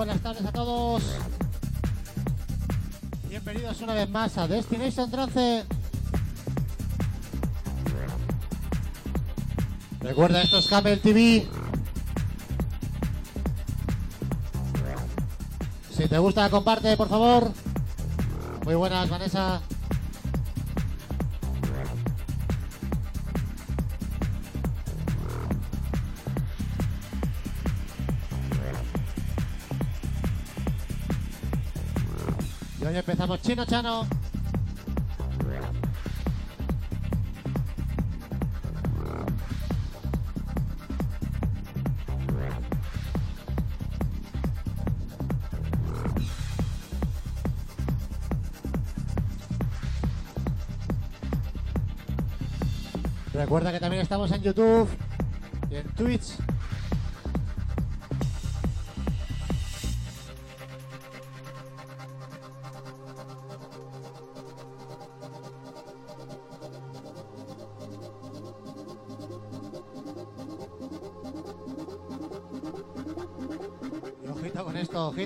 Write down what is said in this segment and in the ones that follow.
Buenas tardes a todos. Bienvenidos una vez más a Destination Trance. Recuerda, esto es Camel TV. Si te gusta, comparte, por favor. Muy buenas, Vanessa. Chino Chano. Recuerda que también estamos en YouTube y en Twitch.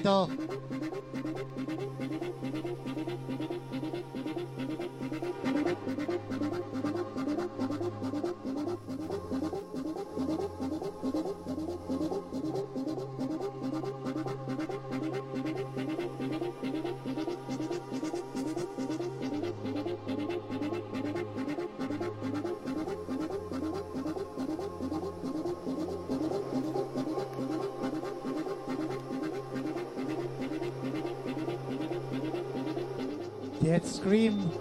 Con esto, ojito. Jet Scream.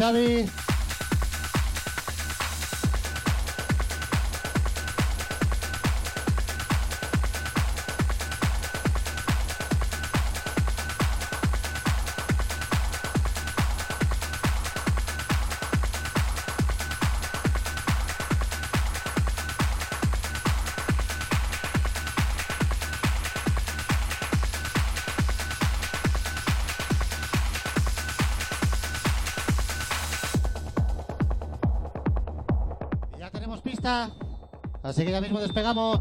Xavi. Así que ya mismo despegamos.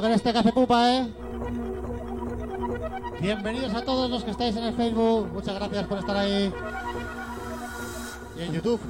Que en este café pupa, ¿eh? Bienvenidos a todos los que estáis en el Facebook. Muchas gracias por estar ahí. Y en YouTube.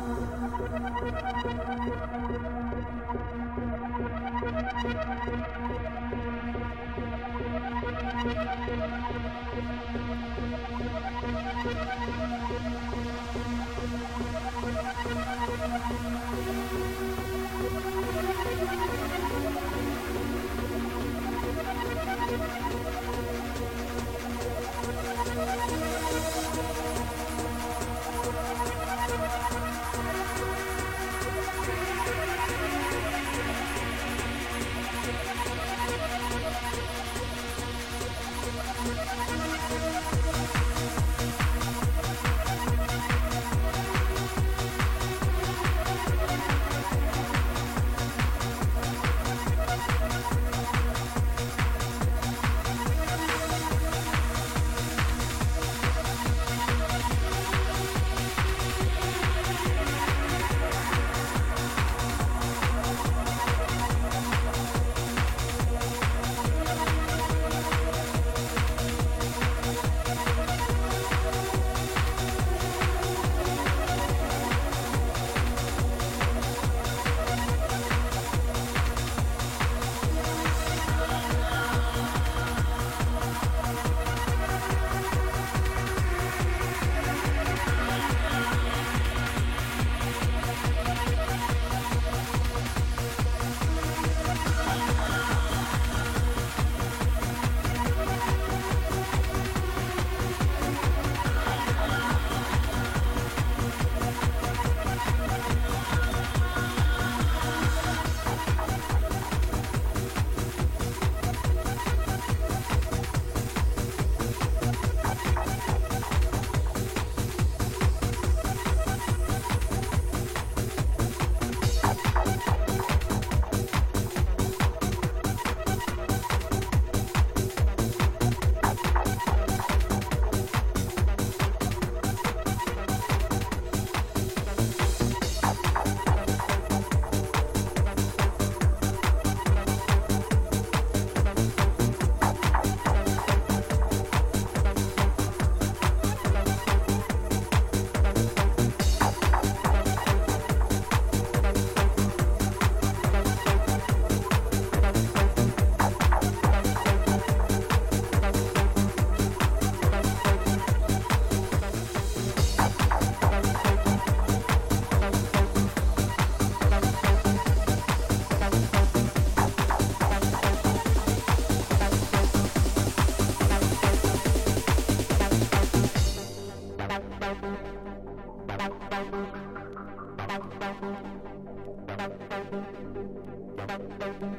Thank you.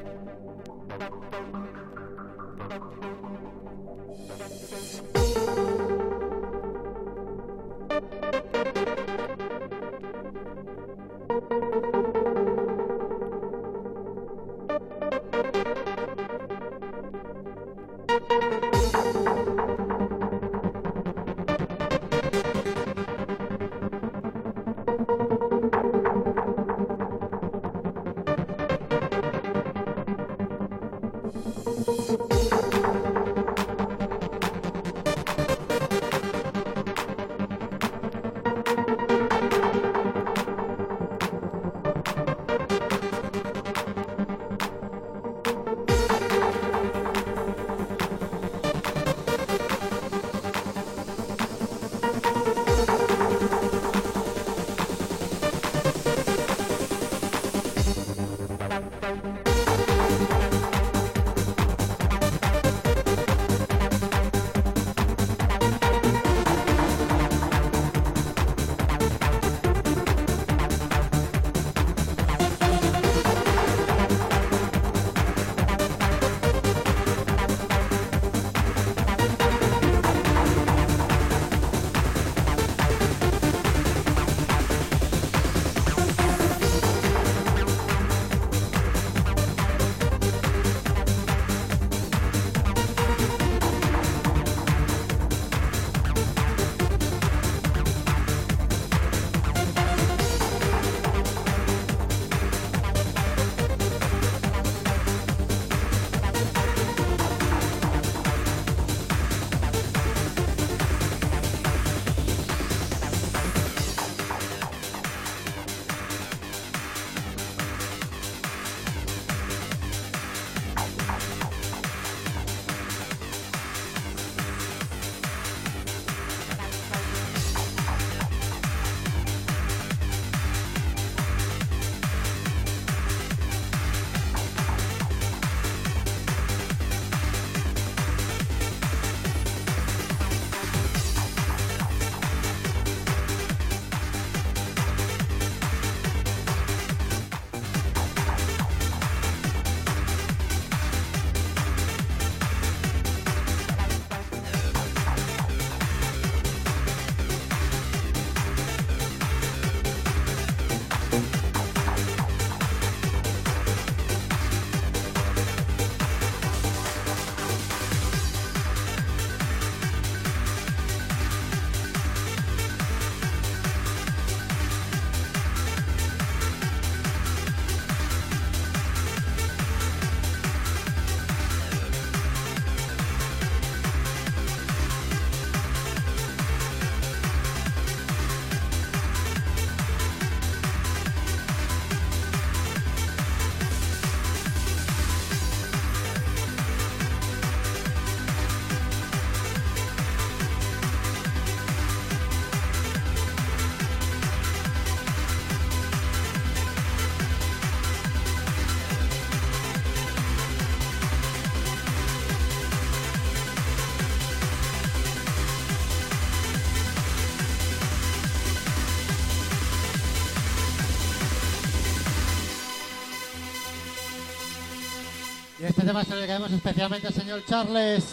Tema se lo especialmente al señor Charles.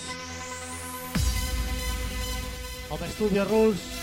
Home Studio Rules.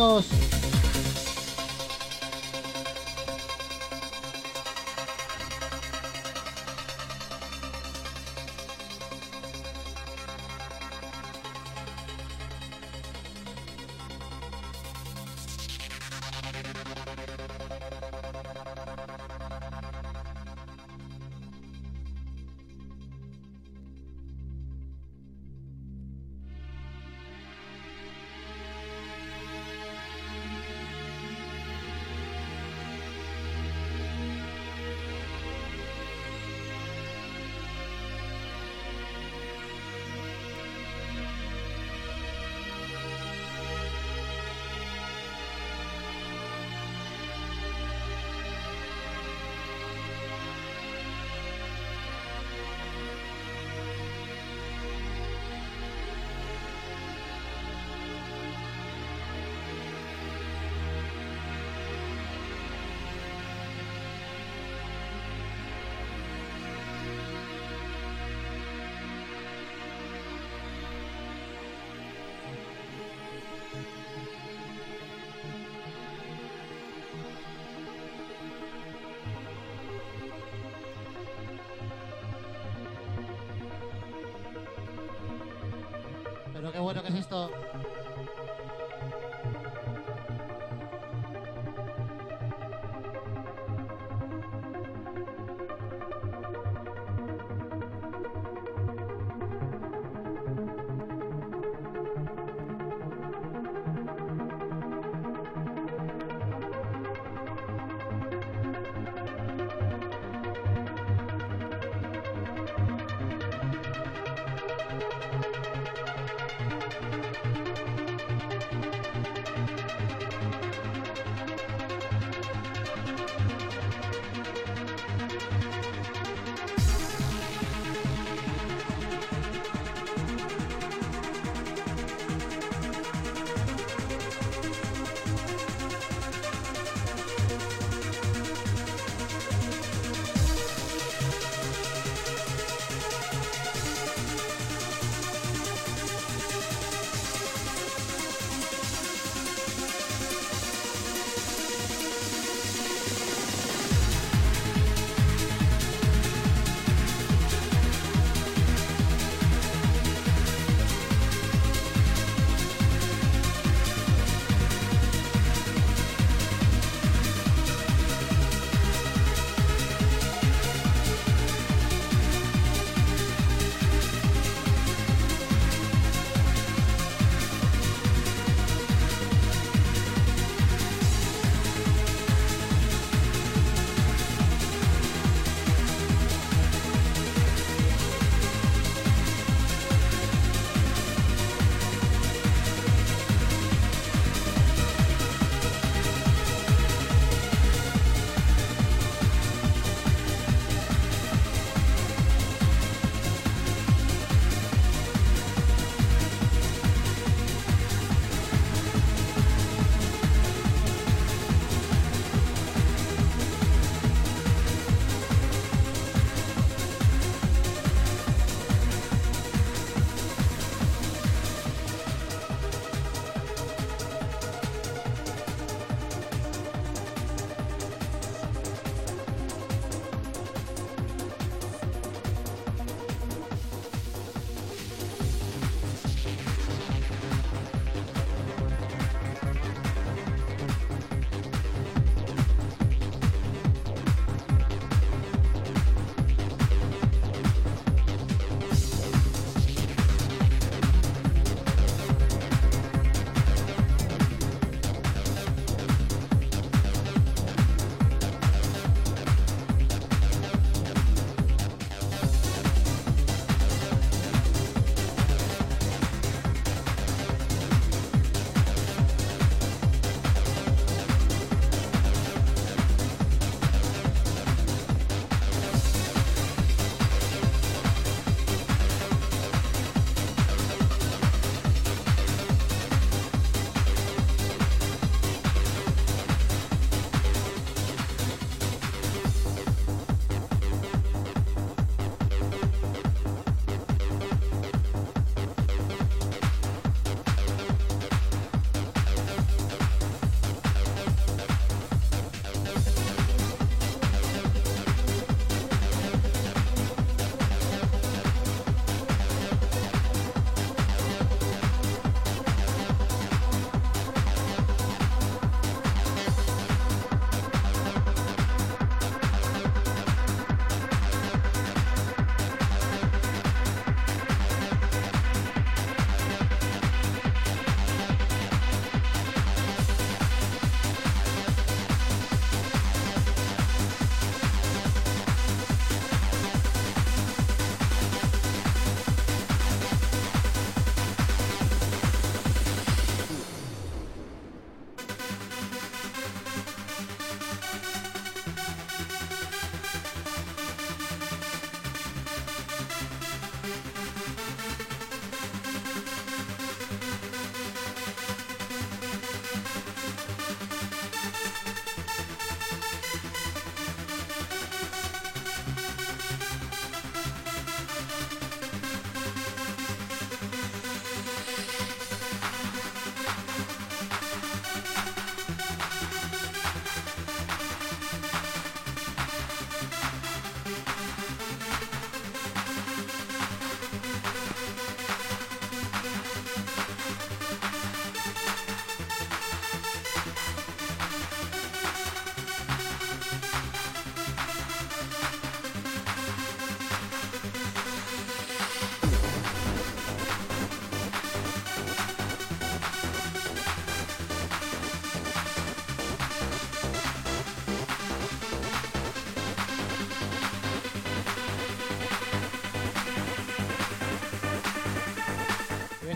Amigos. Bueno que es esto.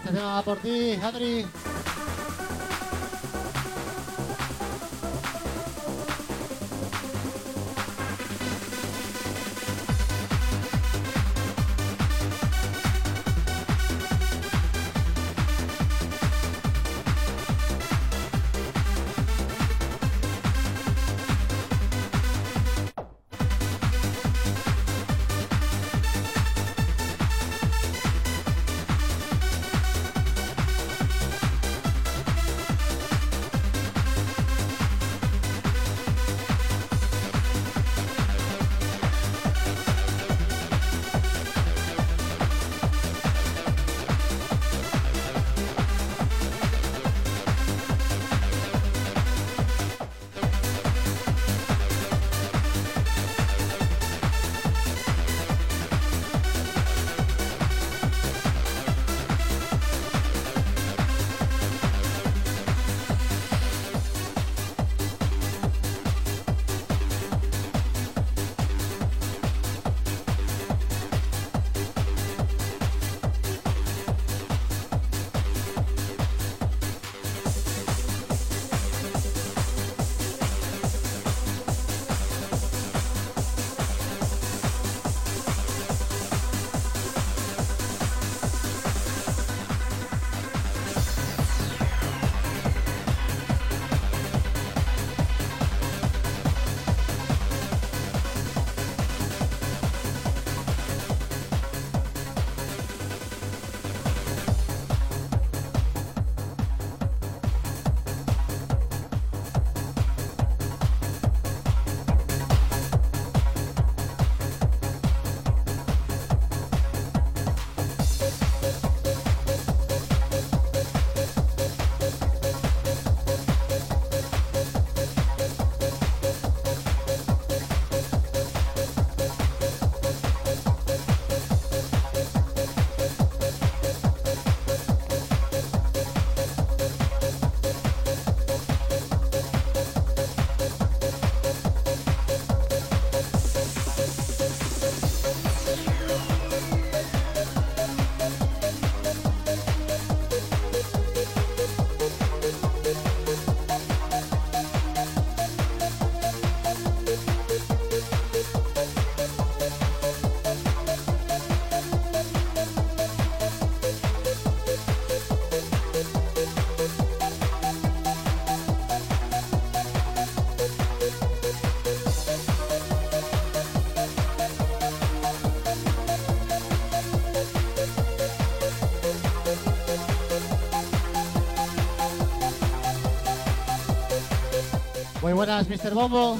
Este tema va por ti, Adri. Buenas, Mr. Bombo.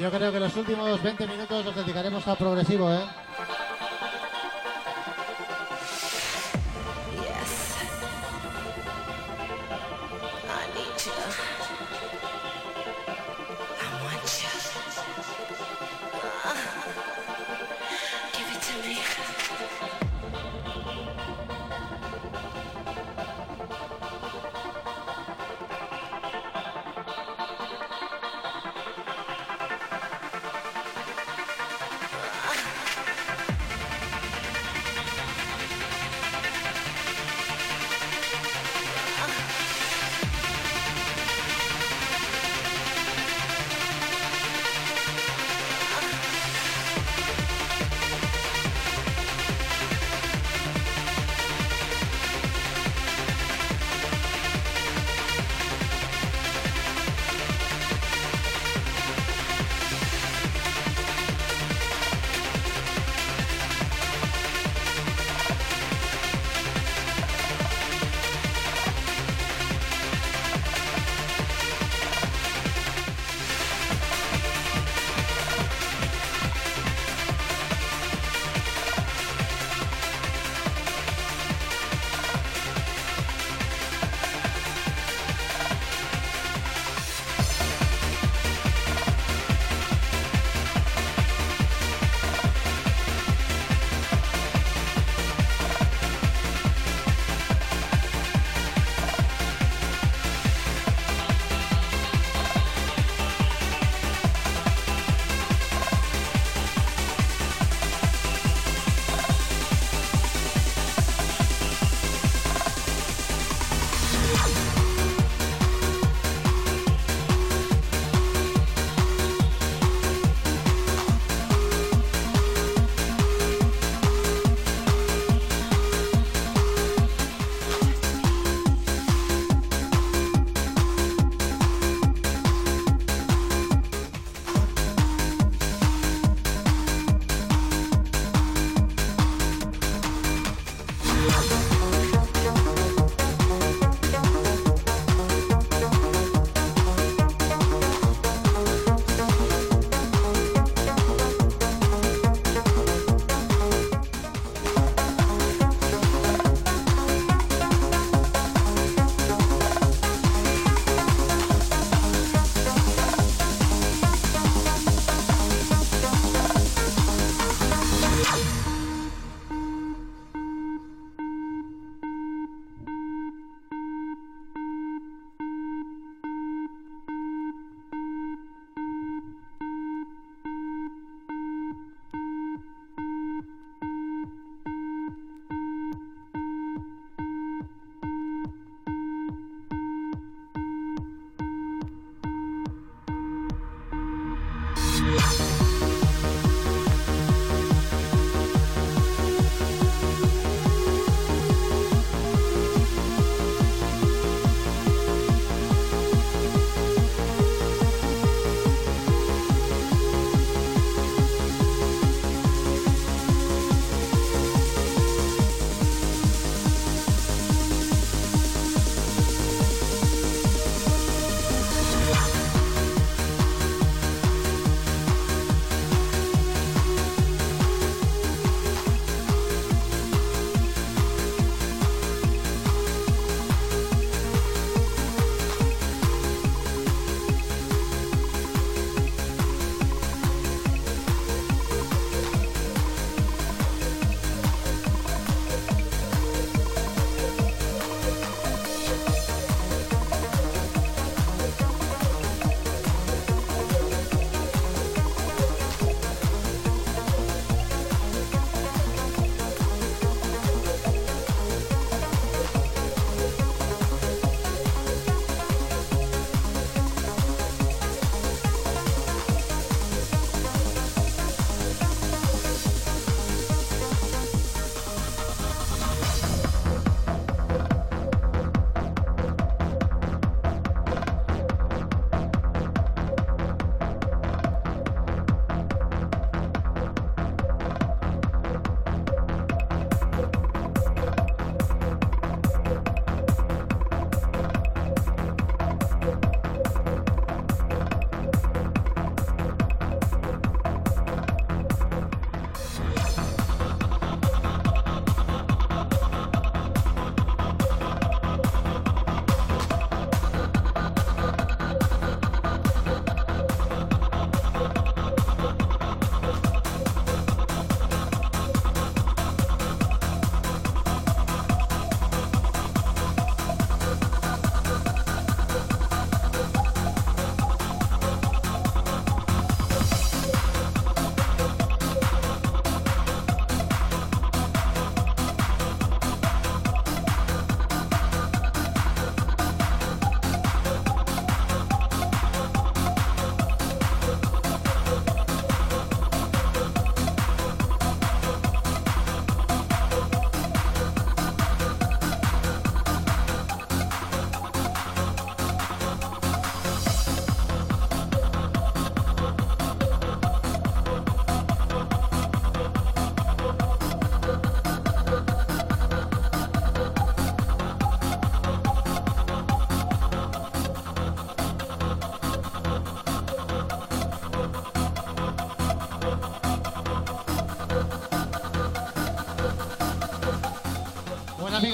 Yo creo que los últimos 20 minutos los dedicaremos a progresivo, ¿eh?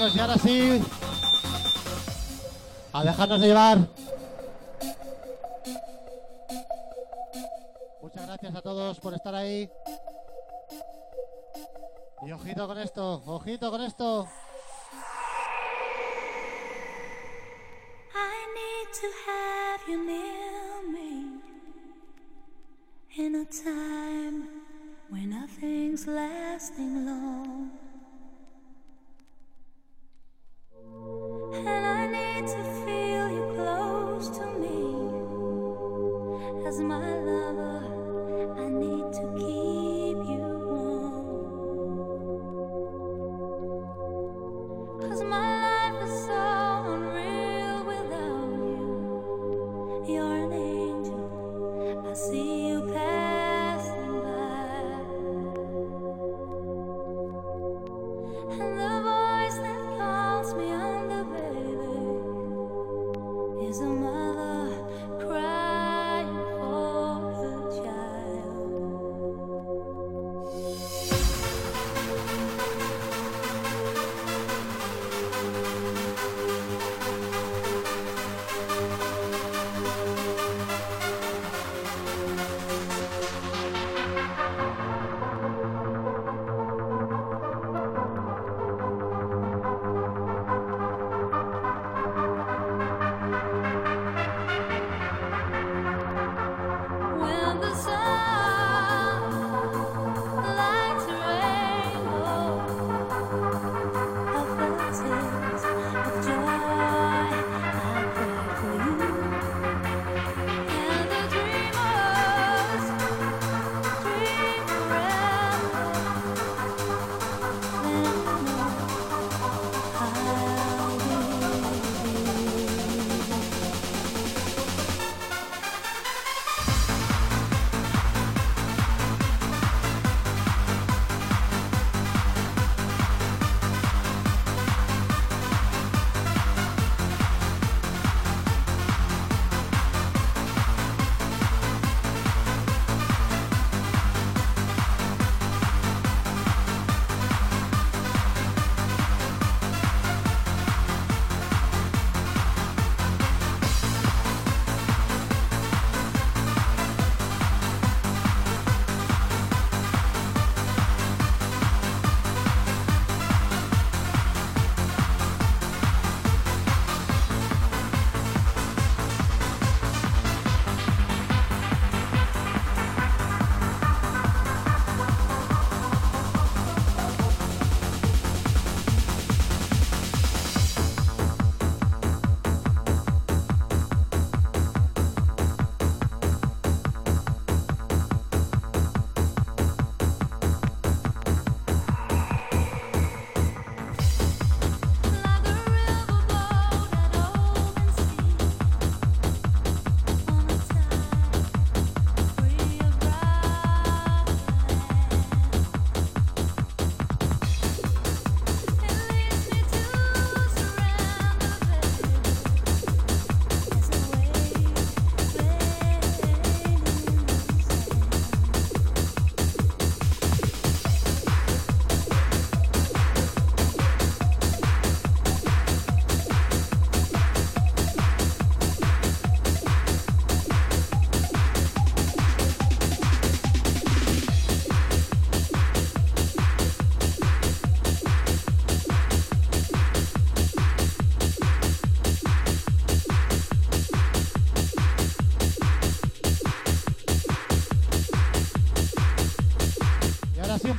y ahora sí, a dejarnos llevar. Muchas gracias a todos por estar ahí. Y ojito con esto, ojito con esto. as my lover.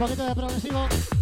poquito de progresivo.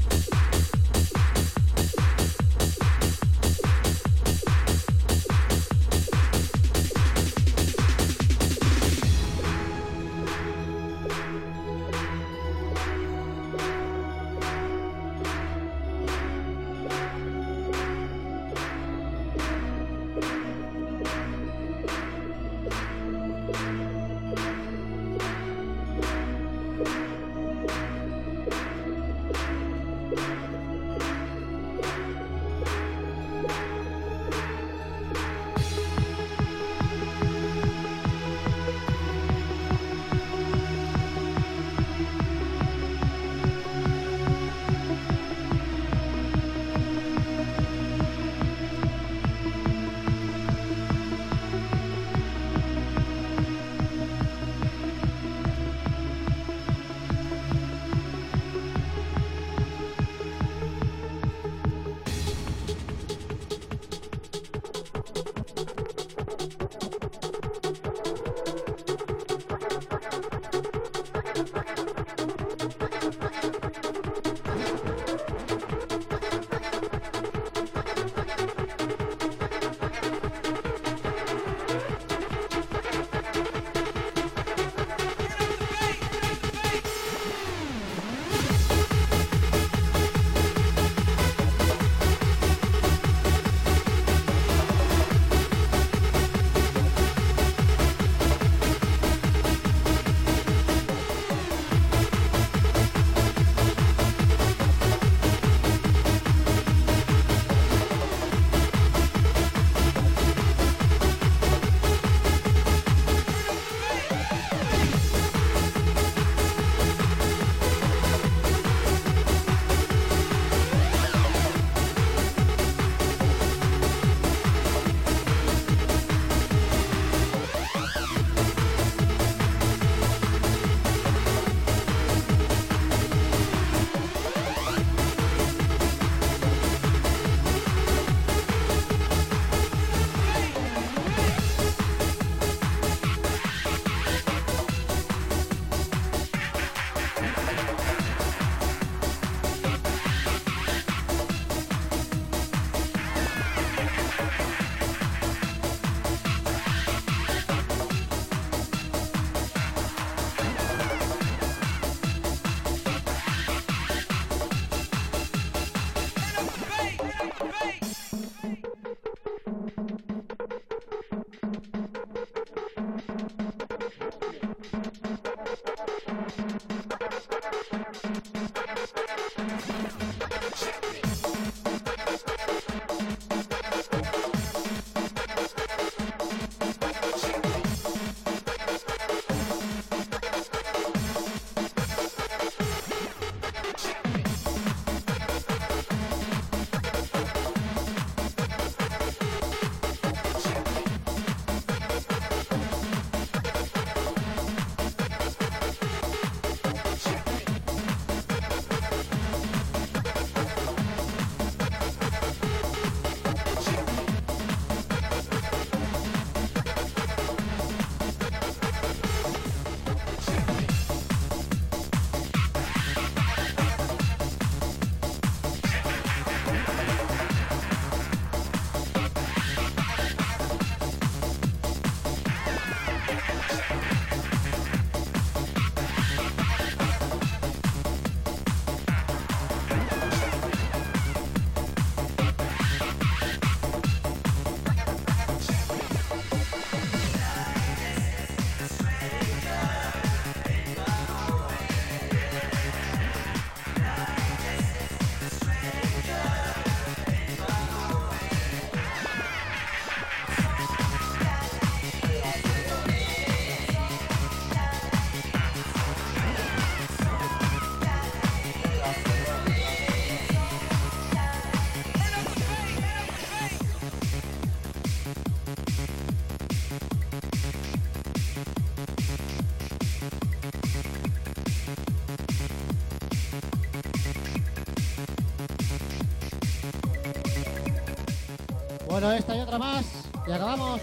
Bueno, esta y otra más. Y acabamos.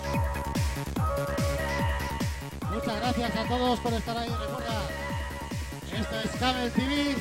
Muchas gracias a todos por estar ahí. Recuerda, esto es Camel TV.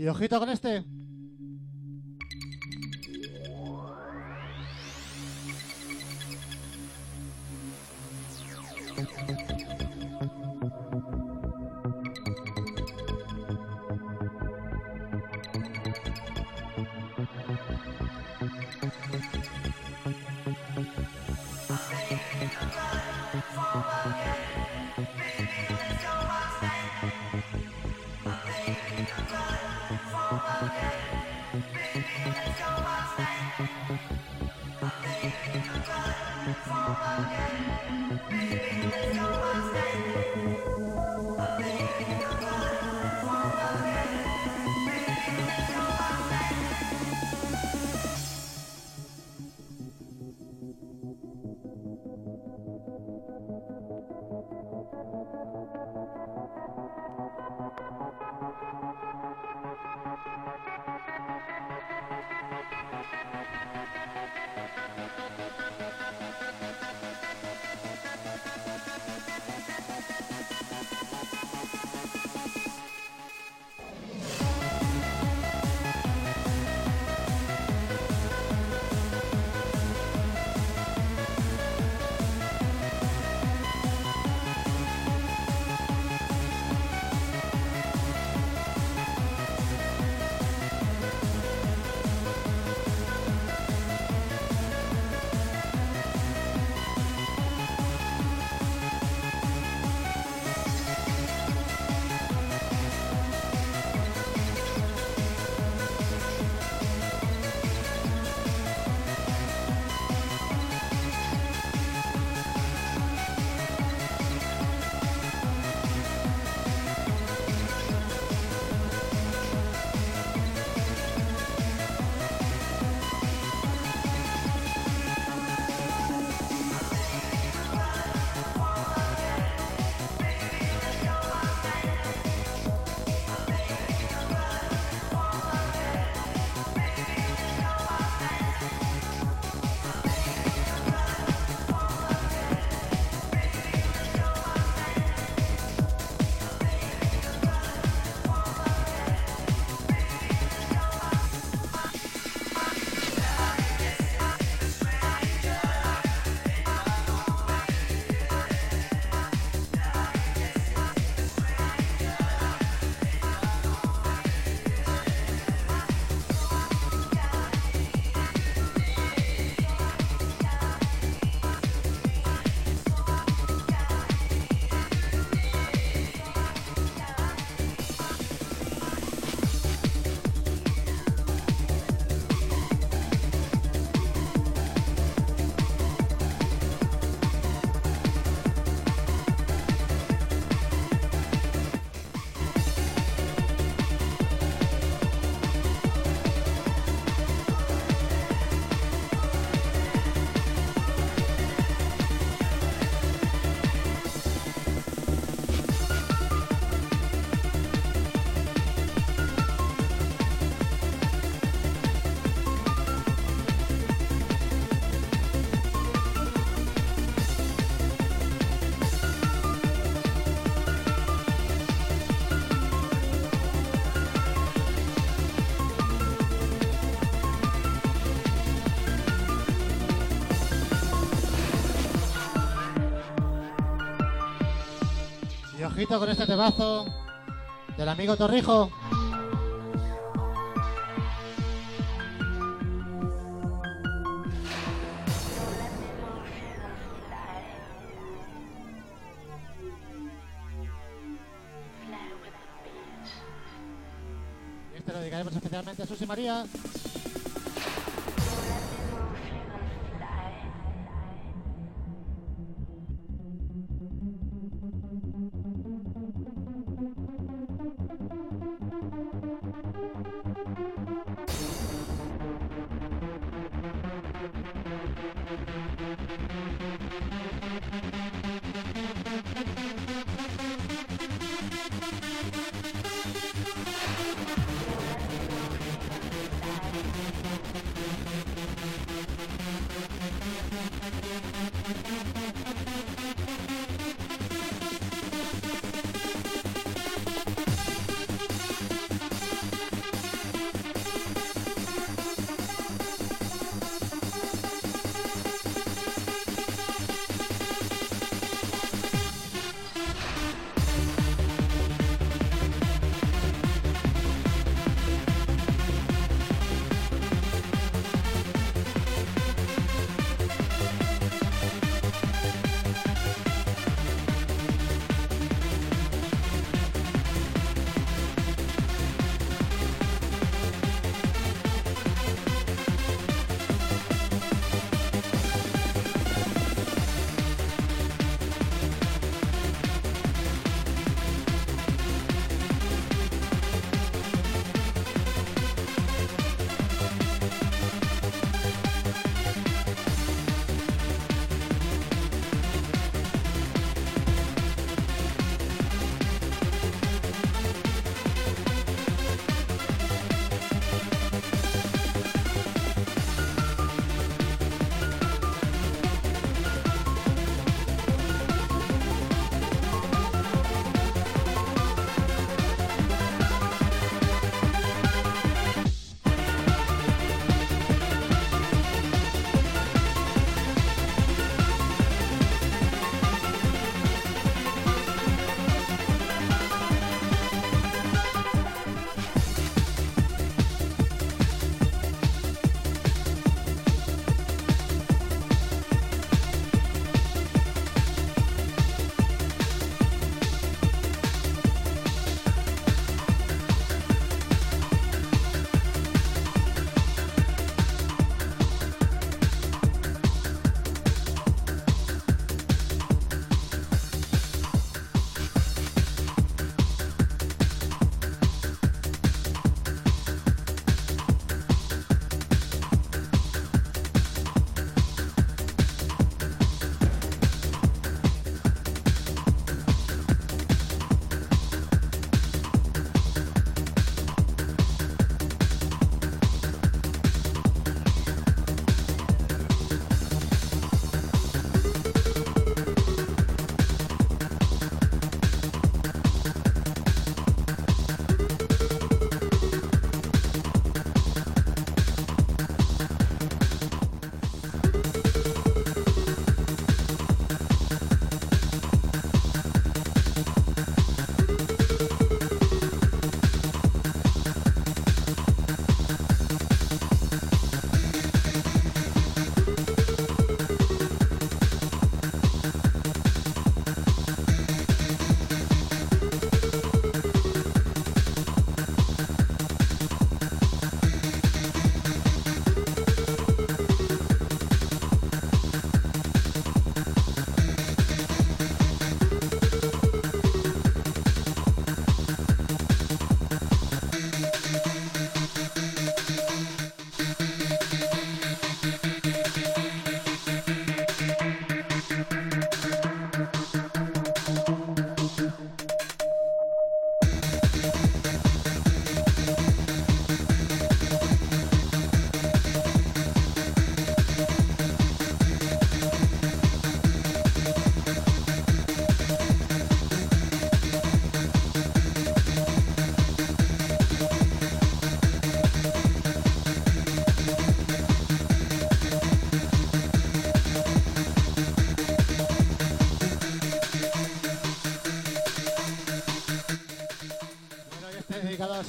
Y ojito con este. Ojito con este temazo del amigo Torrijo.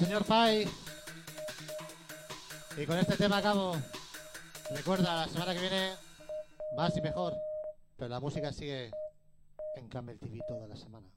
Señor Pai. Y con este tema acabo. Recuerda, la semana que viene más y mejor. Pero la música sigue en Campbell TV toda la semana.